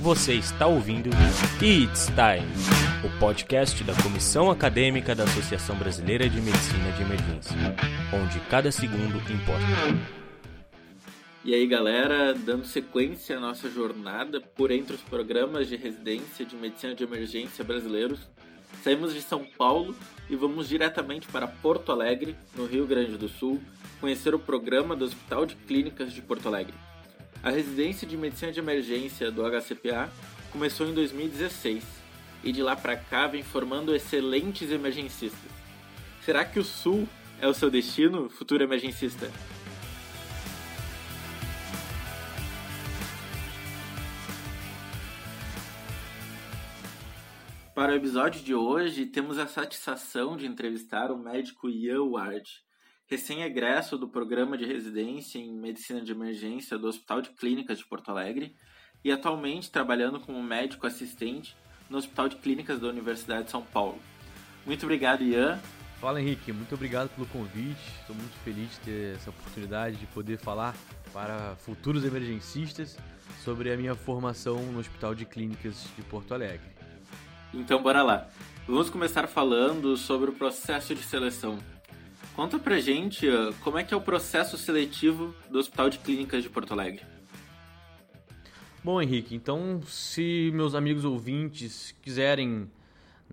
Você está ouvindo It's Time, o podcast da Comissão Acadêmica da Associação Brasileira de Medicina de Emergência, onde cada segundo importa. E aí, galera, dando sequência à nossa jornada por entre os programas de residência de medicina de emergência brasileiros, saímos de São Paulo e vamos diretamente para Porto Alegre, no Rio Grande do Sul, conhecer o programa do Hospital de Clínicas de Porto Alegre. A residência de medicina de emergência do HCPA começou em 2016 e de lá para cá vem formando excelentes emergencistas. Será que o Sul é o seu destino, futuro emergencista? Para o episódio de hoje, temos a satisfação de entrevistar o médico Ian Ward, recém-egresso do programa de residência em medicina de emergência do Hospital de Clínicas de Porto Alegre e atualmente trabalhando como médico assistente no Hospital de Clínicas da Universidade de São Paulo. Muito obrigado, Ian. Fala Henrique, muito obrigado pelo convite. Estou muito feliz de ter essa oportunidade de poder falar para futuros emergencistas sobre a minha formação no Hospital de Clínicas de Porto Alegre. Então, bora lá. Vamos começar falando sobre o processo de seleção. Conta pra gente uh, como é que é o processo seletivo do Hospital de Clínicas de Porto Alegre. Bom, Henrique, então se meus amigos ouvintes quiserem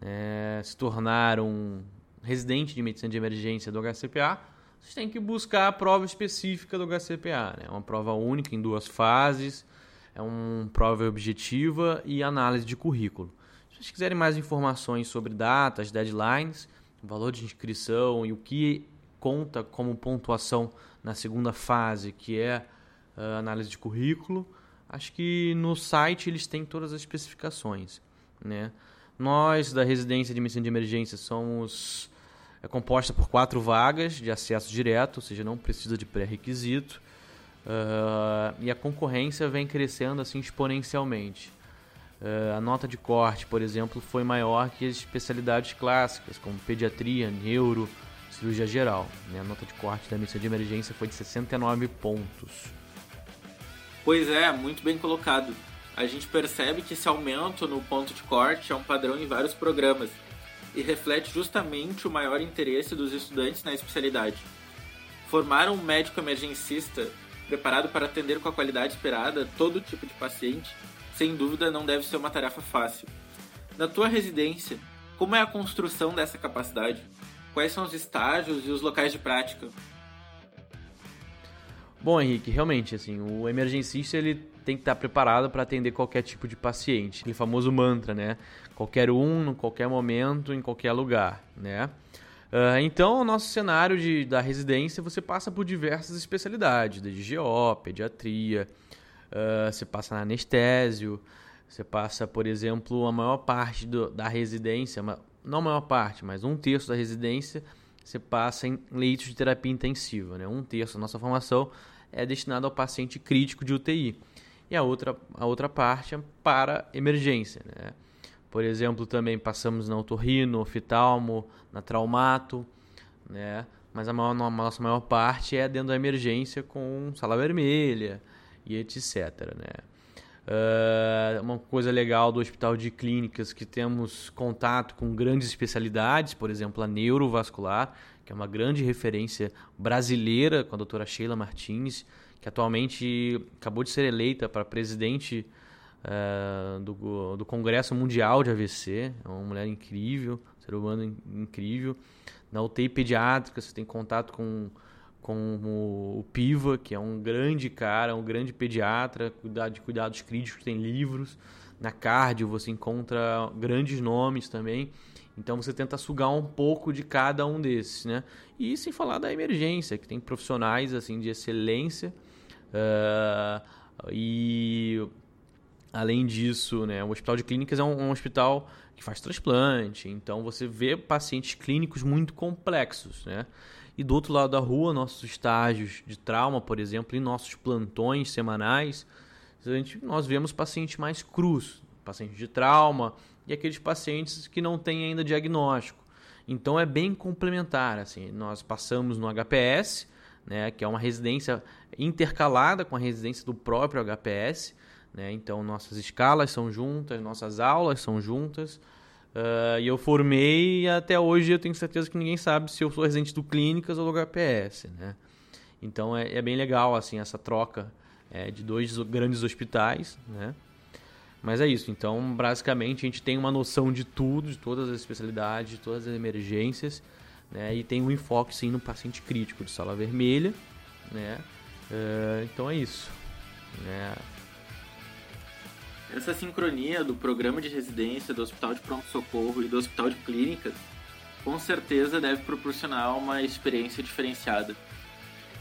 é, se tornar um residente de medicina de emergência do HCPA, vocês têm que buscar a prova específica do HCPA. Né? É uma prova única em duas fases, é uma prova objetiva e análise de currículo. Se vocês quiserem mais informações sobre datas, deadlines, valor de inscrição e o que conta como pontuação na segunda fase, que é a análise de currículo, acho que no site eles têm todas as especificações. Né? Nós, da residência de medicina de emergência, somos é composta por quatro vagas de acesso direto, ou seja, não precisa de pré-requisito. Uh, e a concorrência vem crescendo assim exponencialmente. Uh, a nota de corte, por exemplo, foi maior que as especialidades clássicas, como pediatria, neuro, cirurgia geral. Né? A nota de corte da missão de emergência foi de 69 pontos. Pois é, muito bem colocado. A gente percebe que esse aumento no ponto de corte é um padrão em vários programas e reflete justamente o maior interesse dos estudantes na especialidade. Formar um médico emergencista preparado para atender com a qualidade esperada todo tipo de paciente sem dúvida não deve ser uma tarefa fácil. Na tua residência, como é a construção dessa capacidade? Quais são os estágios e os locais de prática? Bom, Henrique, realmente, assim, o emergencista ele tem que estar preparado para atender qualquer tipo de paciente. Aquele famoso mantra, né? Qualquer um, em qualquer momento, em qualquer lugar, né? Uh, então, o nosso cenário de, da residência, você passa por diversas especialidades, desde GO, pediatria, uh, você passa na anestésio, você passa, por exemplo, a maior parte do, da residência, não a maior parte, mas um terço da residência, você passa em leitos de terapia intensiva. Né? Um terço da nossa formação é destinado ao paciente crítico de UTI. E a outra, a outra parte é para emergência. Né? Por exemplo, também passamos na otorrino, oftalmo, na traumato, né? mas a, maior, a nossa maior parte é dentro da emergência com sala vermelha, e etc. Né? Uh, uma coisa legal do Hospital de Clínicas que temos contato com grandes especialidades, por exemplo, a neurovascular, que é uma grande referência brasileira com a doutora Sheila Martins, que atualmente acabou de ser eleita para presidente uh, do, do Congresso Mundial de AVC. É uma mulher incrível, um ser humano incrível. Na UTI pediátrica, você tem contato com com o Piva, que é um grande cara, um grande pediatra, de cuidados críticos, tem livros. Na cardio você encontra grandes nomes também. Então você tenta sugar um pouco de cada um desses, né? E sem falar da emergência, que tem profissionais assim de excelência. Uh, e além disso, né, o Hospital de Clínicas é um, um hospital que faz transplante. Então você vê pacientes clínicos muito complexos, né? E do outro lado da rua, nossos estágios de trauma, por exemplo, e nossos plantões semanais, gente, nós vemos pacientes mais crus, pacientes de trauma e aqueles pacientes que não têm ainda diagnóstico. Então é bem complementar. Assim, nós passamos no HPS, né, que é uma residência intercalada com a residência do próprio HPS. Né? Então, nossas escalas são juntas, nossas aulas são juntas. Uh, e eu formei e até hoje eu tenho certeza que ninguém sabe se eu sou residente do Clínicas ou do HPS. Né? Então, é, é bem legal assim essa troca é, de dois grandes hospitais. Né? Mas é isso. Então, basicamente, a gente tem uma noção de tudo, de todas as especialidades, de todas as emergências. Né? E tem um enfoque, sim, no paciente crítico de sala vermelha. Né? Uh, então, é isso. Né? Essa sincronia do programa de residência do Hospital de Pronto-Socorro e do Hospital de Clínicas com certeza deve proporcionar uma experiência diferenciada.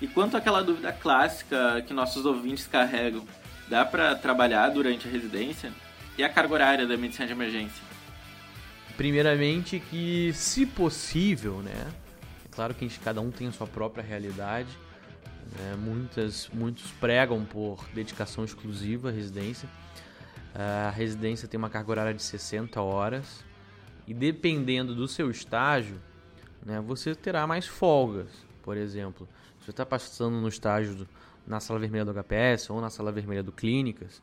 E quanto àquela dúvida clássica que nossos ouvintes carregam, dá para trabalhar durante a residência? E a carga horária da medicina de emergência? Primeiramente que, se possível, né? É claro que gente, cada um tem a sua própria realidade. Né? Muitas, muitos pregam por dedicação exclusiva à residência a residência tem uma carga horária de 60 horas e dependendo do seu estágio, né, você terá mais folgas. Por exemplo, se você está passando no estágio do, na sala vermelha do HPS ou na sala vermelha do Clínicas,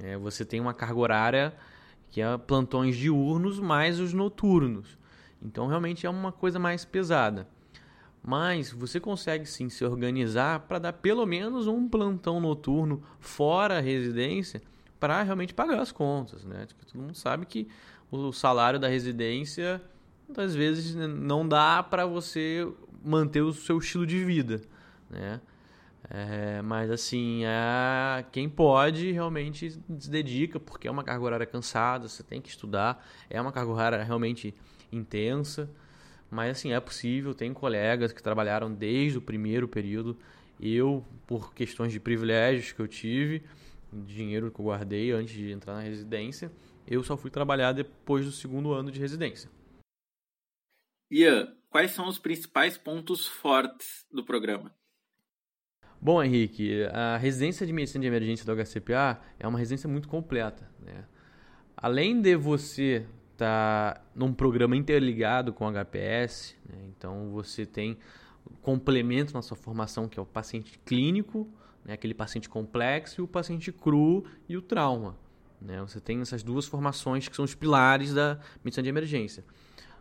é, você tem uma carga horária que é plantões diurnos mais os noturnos. Então realmente é uma coisa mais pesada. Mas você consegue sim se organizar para dar pelo menos um plantão noturno fora a residência para realmente pagar as contas, né? Porque todo mundo sabe que o salário da residência muitas vezes não dá para você manter o seu estilo de vida, né? É, mas assim, é, quem pode realmente se dedica, porque é uma carga horária cansada, você tem que estudar, é uma carga horária realmente intensa, mas assim, é possível, tem colegas que trabalharam desde o primeiro período, eu, por questões de privilégios que eu tive, dinheiro que eu guardei antes de entrar na residência. Eu só fui trabalhar depois do segundo ano de residência. Ian, quais são os principais pontos fortes do programa? Bom, Henrique, a residência de medicina de emergência do HCPA é uma residência muito completa. Né? Além de você estar tá num programa interligado com o HPS, né? então você tem complemento na sua formação, que é o paciente clínico, né? aquele paciente complexo o paciente cru e o trauma. Né? Você tem essas duas formações que são os pilares da medicina de emergência.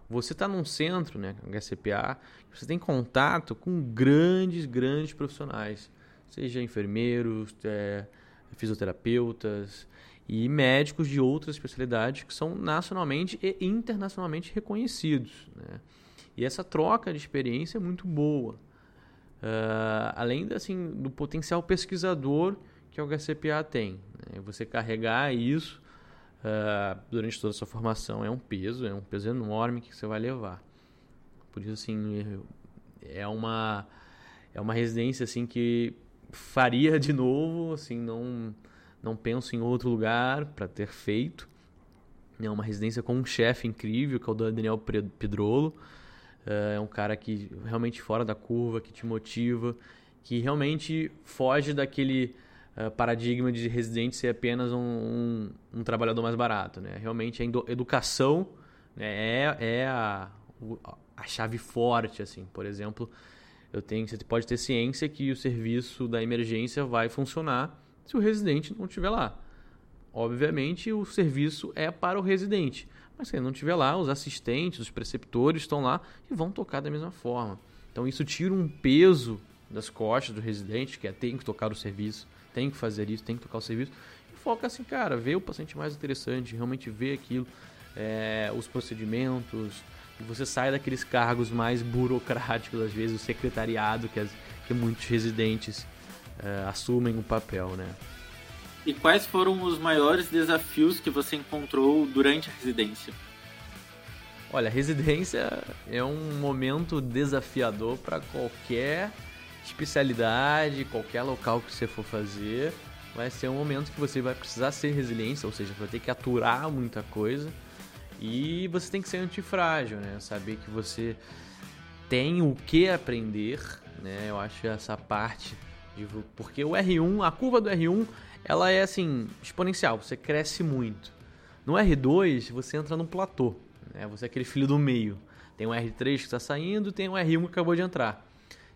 Você está num centro, né, HCPA, você tem contato com grandes, grandes profissionais, seja enfermeiros, é, fisioterapeutas e médicos de outras especialidades que são nacionalmente e internacionalmente reconhecidos. Né? E essa troca de experiência é muito boa. Uh, além assim, do potencial pesquisador que o HCPA tem. Né? Você carregar isso uh, durante toda a sua formação é um peso, é um peso enorme que você vai levar. Por isso, assim, é uma, é uma residência assim, que faria de novo, assim, não, não penso em outro lugar para ter feito. É uma residência com um chefe incrível, que é o Daniel Pedrolo. Eh, é um cara que realmente fora da curva, que te motiva, que realmente foge daquele uh, paradigma de residente ser apenas um, um, um, trabalhador mais barato. Né? Realmente a educação né, é, é a, a chave forte. assim Por exemplo, eu tenho, você pode ter ciência que o serviço da emergência vai funcionar se o residente não estiver lá. Obviamente, o serviço é para o residente. Mas se ele não estiver lá, os assistentes, os preceptores estão lá e vão tocar da mesma forma. Então isso tira um peso das costas do residente, que é tem que tocar o serviço, tem que fazer isso, tem que tocar o serviço. E foca assim, cara, ver o paciente mais interessante, realmente ver aquilo, é, os procedimentos, e você sai daqueles cargos mais burocráticos, às vezes, o secretariado que, as, que muitos residentes é, assumem o papel, né? E quais foram os maiores desafios que você encontrou durante a residência? Olha, a residência é um momento desafiador para qualquer especialidade, qualquer local que você for fazer. Vai ser um momento que você vai precisar ser resiliência, ou seja, vai ter que aturar muita coisa. E você tem que ser antifrágil, né? Saber que você tem o que aprender, né? Eu acho essa parte de... porque o R1, a curva do R1 ela é assim, exponencial, você cresce muito. No R2, você entra num platô, né? você é aquele filho do meio. Tem um R3 que está saindo, tem um R1 que acabou de entrar.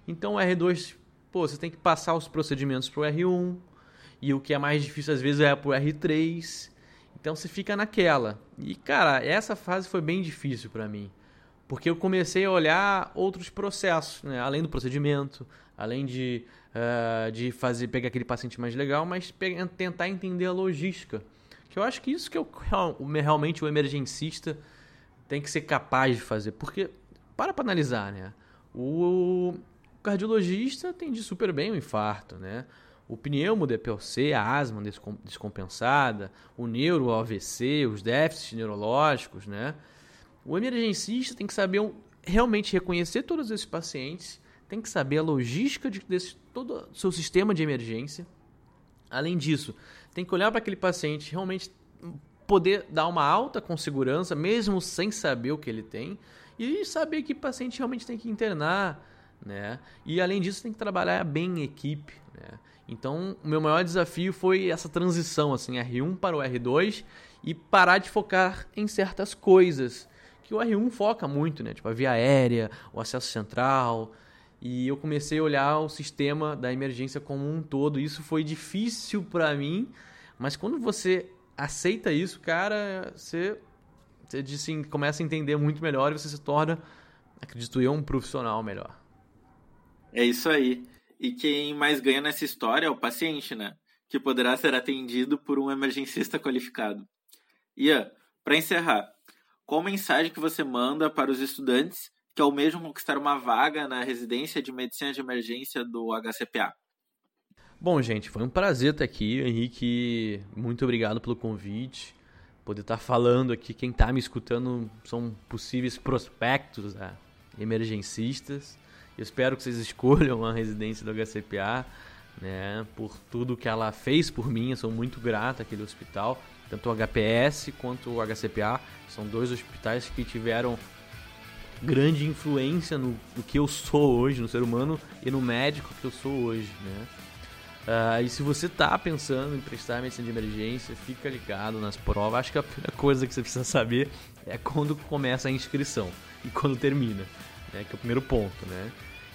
Então o R2, pô, você tem que passar os procedimentos para o R1, e o que é mais difícil às vezes é pro R3. Então você fica naquela. E cara, essa fase foi bem difícil para mim, porque eu comecei a olhar outros processos, né? além do procedimento, além de, uh, de fazer pegar aquele paciente mais legal, mas pegar, tentar entender a logística. Que eu acho que isso que é o, realmente o emergencista tem que ser capaz de fazer. Porque, para para analisar, né? O cardiologista atende super bem o infarto, né? O pneumo DPOC, a asma descompensada, o neuro, o AVC, os déficits neurológicos, né? O emergencista tem que saber realmente reconhecer todos esses pacientes, tem que saber a logística de desse, todo o seu sistema de emergência. Além disso, tem que olhar para aquele paciente realmente poder dar uma alta com segurança, mesmo sem saber o que ele tem, e saber que paciente realmente tem que internar, né? E além disso, tem que trabalhar bem em equipe, né? Então, o meu maior desafio foi essa transição, assim, R1 para o R2 e parar de focar em certas coisas que o R1 foca muito, né? Tipo a via aérea, o acesso central. E eu comecei a olhar o sistema da emergência como um todo. Isso foi difícil para mim, mas quando você aceita isso, cara, você, você assim, começa a entender muito melhor e você se torna, acredito eu, um profissional melhor. É isso aí. E quem mais ganha nessa história é o paciente, né? Que poderá ser atendido por um emergencista qualificado. Ian, para encerrar, qual mensagem que você manda para os estudantes que almejam conquistar uma vaga na residência de medicina de emergência do HCPA? Bom, gente, foi um prazer estar aqui. Henrique, muito obrigado pelo convite. Poder estar falando aqui. Quem está me escutando são possíveis prospectos né? emergencistas. Eu espero que vocês escolham a residência do HCPA, né? Por tudo que ela fez por mim. Eu sou muito grato àquele hospital. Tanto o HPS quanto o HCPA. São dois hospitais que tiveram grande influência no, no que eu sou hoje, no ser humano e no médico que eu sou hoje, né? Uh, e se você está pensando em prestar medicina de emergência, fica ligado nas provas. Acho que a primeira coisa que você precisa saber é quando começa a inscrição e quando termina, né? Que é o primeiro ponto, né?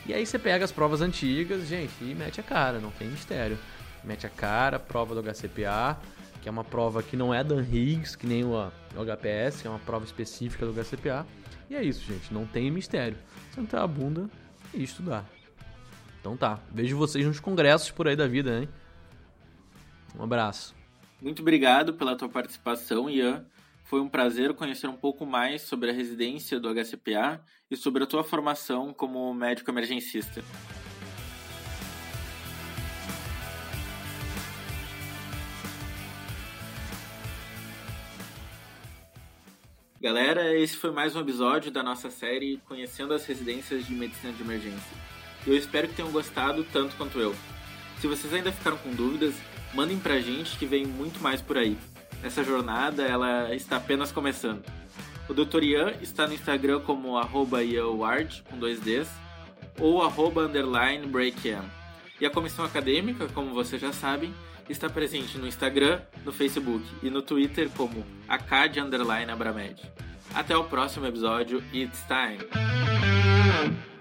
E aí você pega as provas antigas, gente, e mete a cara, não tem mistério. Mete a cara, prova do HCPA, que é uma prova que não é Dan Higgs, que nem o, HPS, que é uma prova específica do HCPA. E é isso, gente, não tem mistério. Sentar a bunda e estudar. Então tá. Vejo vocês nos congressos por aí da vida, hein? Um abraço. Muito obrigado pela tua participação, Ian. Foi um prazer conhecer um pouco mais sobre a residência do HCPA e sobre a tua formação como médico emergencista. Galera, esse foi mais um episódio da nossa série Conhecendo as Residências de Medicina de Emergência. Eu espero que tenham gostado tanto quanto eu. Se vocês ainda ficaram com dúvidas, mandem pra gente que vem muito mais por aí. Essa jornada ela está apenas começando. O Dr. Ian está no Instagram como arroba IanWard, com dois Ds, ou arroba underline. E a comissão acadêmica, como vocês já sabem, está presente no Instagram, no Facebook e no Twitter como Acad Até o próximo episódio, It's Time!